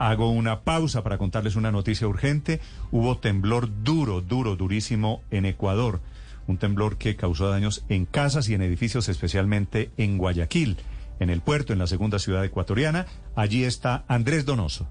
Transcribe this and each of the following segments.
Hago una pausa para contarles una noticia urgente. Hubo temblor duro, duro, durísimo en Ecuador. Un temblor que causó daños en casas y en edificios, especialmente en Guayaquil, en el puerto, en la segunda ciudad ecuatoriana. Allí está Andrés Donoso.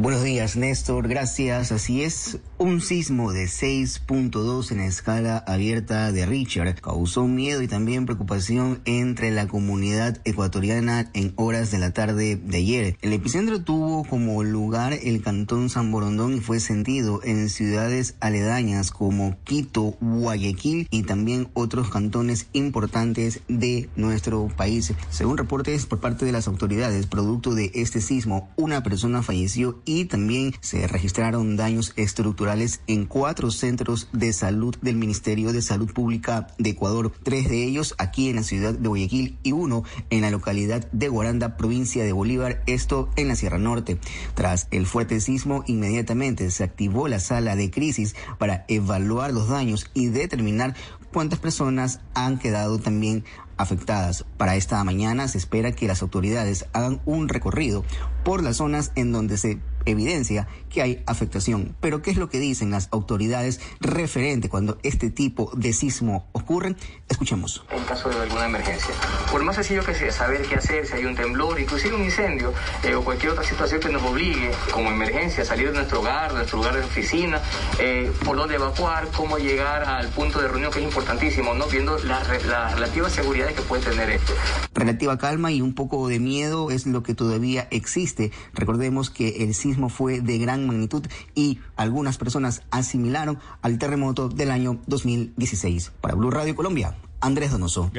Buenos días, Néstor. Gracias. Así es, un sismo de 6.2 en escala abierta de Richard causó miedo y también preocupación entre la comunidad ecuatoriana en horas de la tarde de ayer. El epicentro tuvo como lugar el cantón San Borondón y fue sentido en ciudades aledañas como Quito, Guayaquil y también otros cantones importantes de nuestro país. Según reportes por parte de las autoridades, producto de este sismo, una persona falleció y también se registraron daños estructurales en cuatro centros de salud del Ministerio de Salud Pública de Ecuador, tres de ellos aquí en la ciudad de Guayaquil y uno en la localidad de Guaranda, provincia de Bolívar, esto en la Sierra Norte. Tras el fuerte sismo, inmediatamente se activó la sala de crisis para evaluar los daños y determinar cuántas personas han quedado también afectadas. Para esta mañana se espera que las autoridades hagan un recorrido por las zonas en donde se evidencia que hay afectación. Pero ¿qué es lo que dicen las autoridades referente cuando este tipo de sismo ocurre? Escuchemos. En caso de alguna emergencia. Por más sencillo que sea saber qué hacer, si hay un temblor, inclusive un incendio eh, o cualquier otra situación que nos obligue como emergencia a salir de nuestro hogar, de nuestro lugar de oficina, eh, por dónde evacuar, cómo llegar al punto de reunión que es importantísimo, ¿no? Viendo la, la relativa seguridad que puede tener esto. Relativa calma y un poco de miedo es lo que todavía existe. Recordemos que el sismo fue de gran magnitud y algunas personas asimilaron al terremoto del año 2016. Para Blue Radio Colombia, Andrés Donoso.